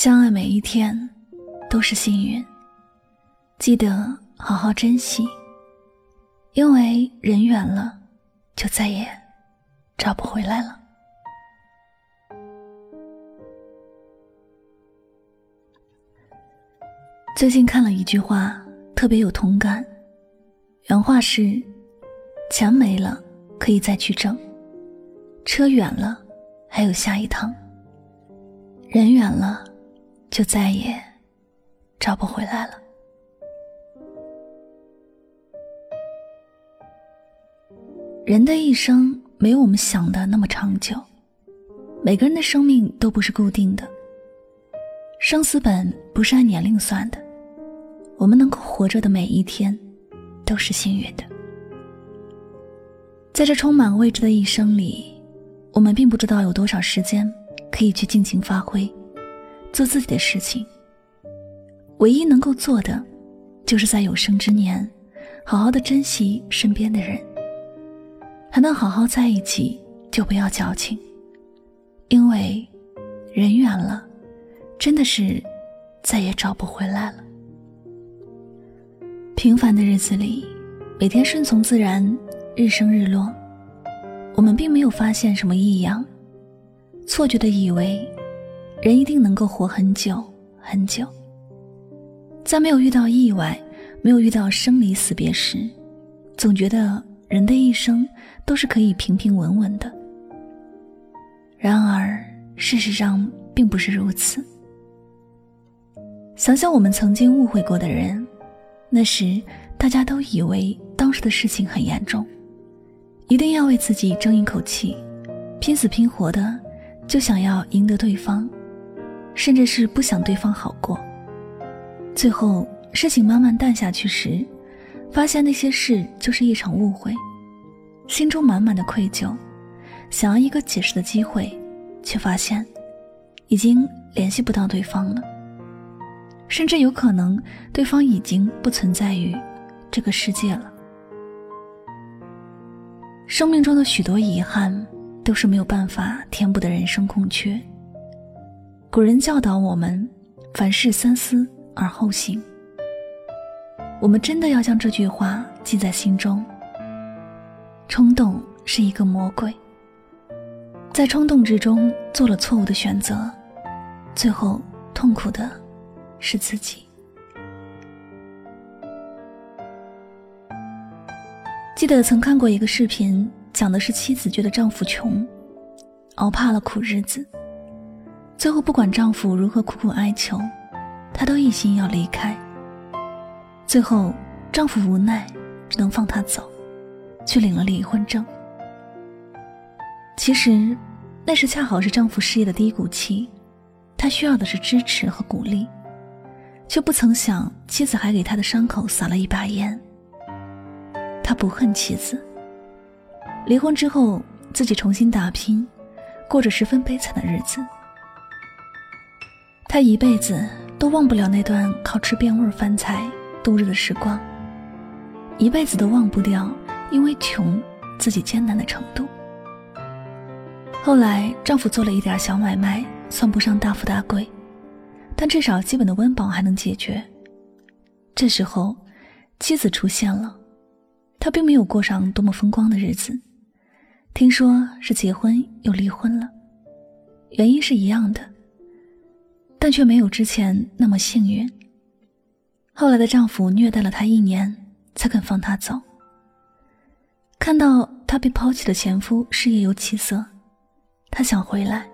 相爱每一天都是幸运，记得好好珍惜，因为人远了，就再也找不回来了。最近看了一句话，特别有同感，原话是：钱没了可以再去挣，车远了还有下一趟，人远了。就再也找不回来了。人的一生没有我们想的那么长久，每个人的生命都不是固定的，生死本不是按年龄算的，我们能够活着的每一天都是幸运的。在这充满未知的一生里，我们并不知道有多少时间可以去尽情发挥。做自己的事情，唯一能够做的，就是在有生之年，好好的珍惜身边的人。还能好好在一起，就不要矫情，因为人远了，真的是再也找不回来了。平凡的日子里，每天顺从自然，日升日落，我们并没有发现什么异样，错觉的以为。人一定能够活很久很久。在没有遇到意外、没有遇到生离死别时，总觉得人的一生都是可以平平稳稳的。然而，事实上并不是如此。想想我们曾经误会过的人，那时大家都以为当时的事情很严重，一定要为自己争一口气，拼死拼活的就想要赢得对方。甚至是不想对方好过。最后事情慢慢淡下去时，发现那些事就是一场误会，心中满满的愧疚，想要一个解释的机会，却发现已经联系不到对方了，甚至有可能对方已经不存在于这个世界了。生命中的许多遗憾，都是没有办法填补的人生空缺。古人教导我们，凡事三思而后行。我们真的要将这句话记在心中。冲动是一个魔鬼，在冲动之中做了错误的选择，最后痛苦的是自己。记得曾看过一个视频，讲的是妻子觉得丈夫穷，熬怕了苦日子。最后，不管丈夫如何苦苦哀求，她都一心要离开。最后，丈夫无奈，只能放她走，去领了离婚证。其实，那时恰好是丈夫事业的低谷期，他需要的是支持和鼓励，却不曾想妻子还给他的伤口撒了一把盐。他不恨妻子，离婚之后自己重新打拼，过着十分悲惨的日子。他一辈子都忘不了那段靠吃变味饭菜度日的时光，一辈子都忘不掉因为穷自己艰难的程度。后来丈夫做了一点小买卖，算不上大富大贵，但至少基本的温饱还能解决。这时候，妻子出现了，他并没有过上多么风光的日子，听说是结婚又离婚了，原因是一样的。但却没有之前那么幸运。后来的丈夫虐待了她一年，才肯放她走。看到她被抛弃的前夫事业有起色，她想回来，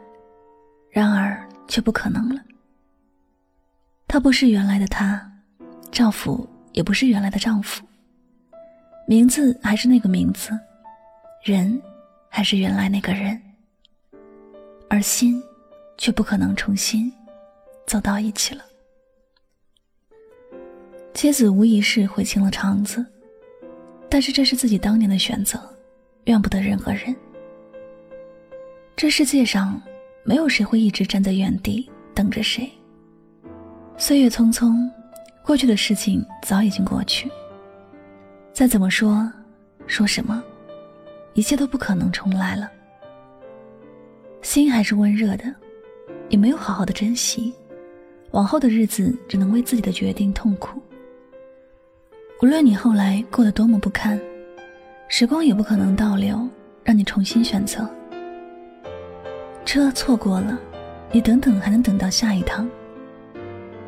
然而却不可能了。他不是原来的他，丈夫也不是原来的丈夫，名字还是那个名字，人还是原来那个人，而心却不可能重新走到一起了。妻子无疑是悔青了肠子，但是这是自己当年的选择，怨不得任何人。这世界上没有谁会一直站在原地等着谁。岁月匆匆，过去的事情早已经过去。再怎么说，说什么，一切都不可能重来了。心还是温热的，也没有好好的珍惜，往后的日子只能为自己的决定痛苦。无论你后来过得多么不堪，时光也不可能倒流，让你重新选择。车错过了，你等等还能等到下一趟。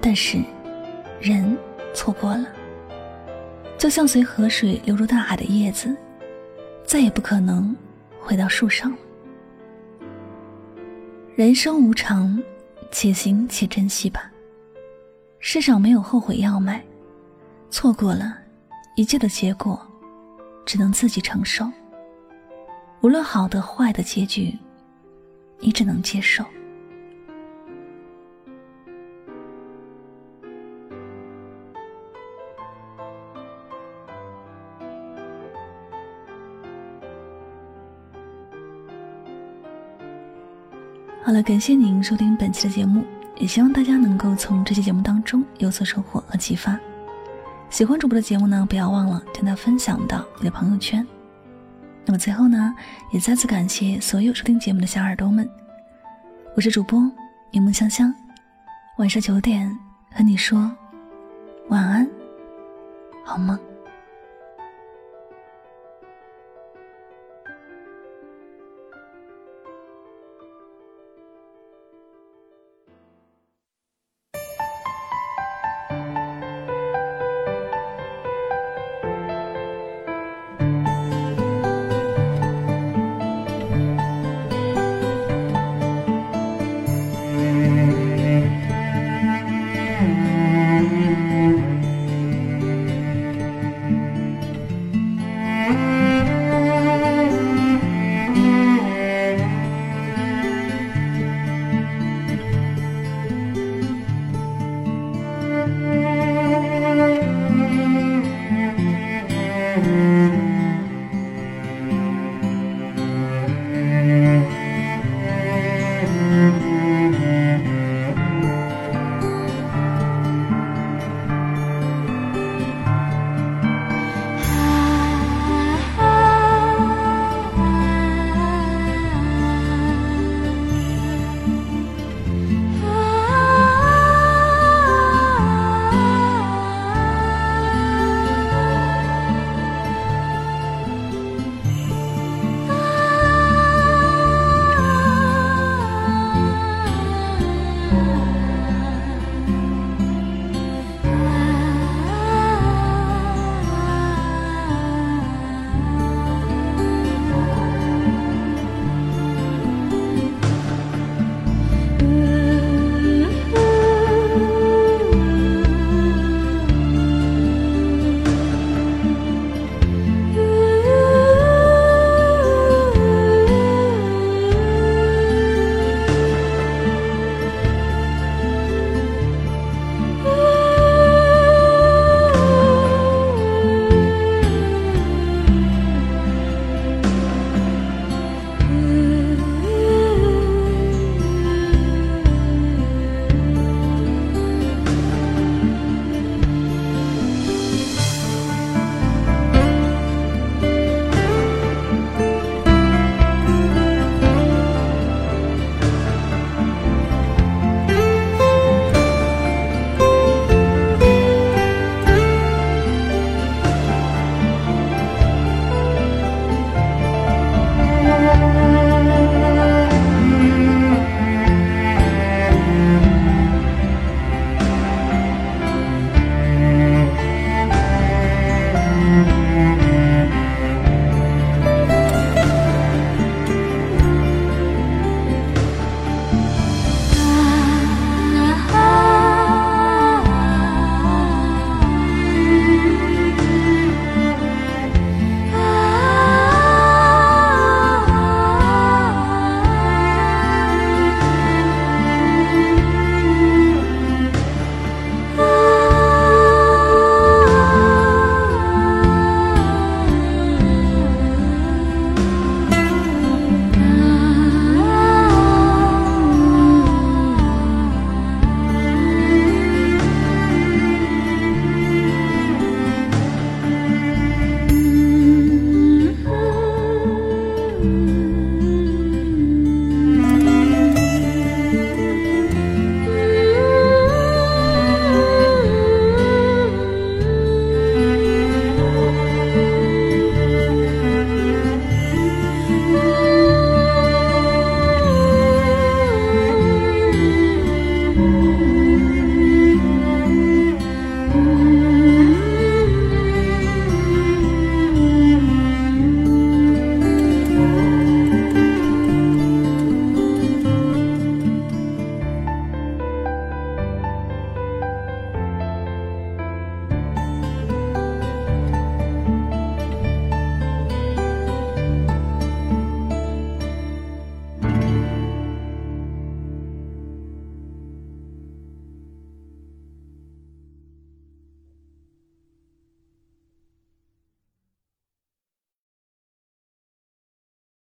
但是，人错过了，就像随河水流入大海的叶子，再也不可能回到树上。人生无常，且行且珍惜吧。世上没有后悔药卖，错过了。一切的结果，只能自己承受。无论好的坏的结局，你只能接受。好了，感谢您收听本期的节目，也希望大家能够从这期节目当中有所收获和启发。喜欢主播的节目呢，不要忘了将它分享到你的朋友圈。那么最后呢，也再次感谢所有收听节目的小耳朵们。我是主播柠檬香香，晚上九点和你说晚安，好梦。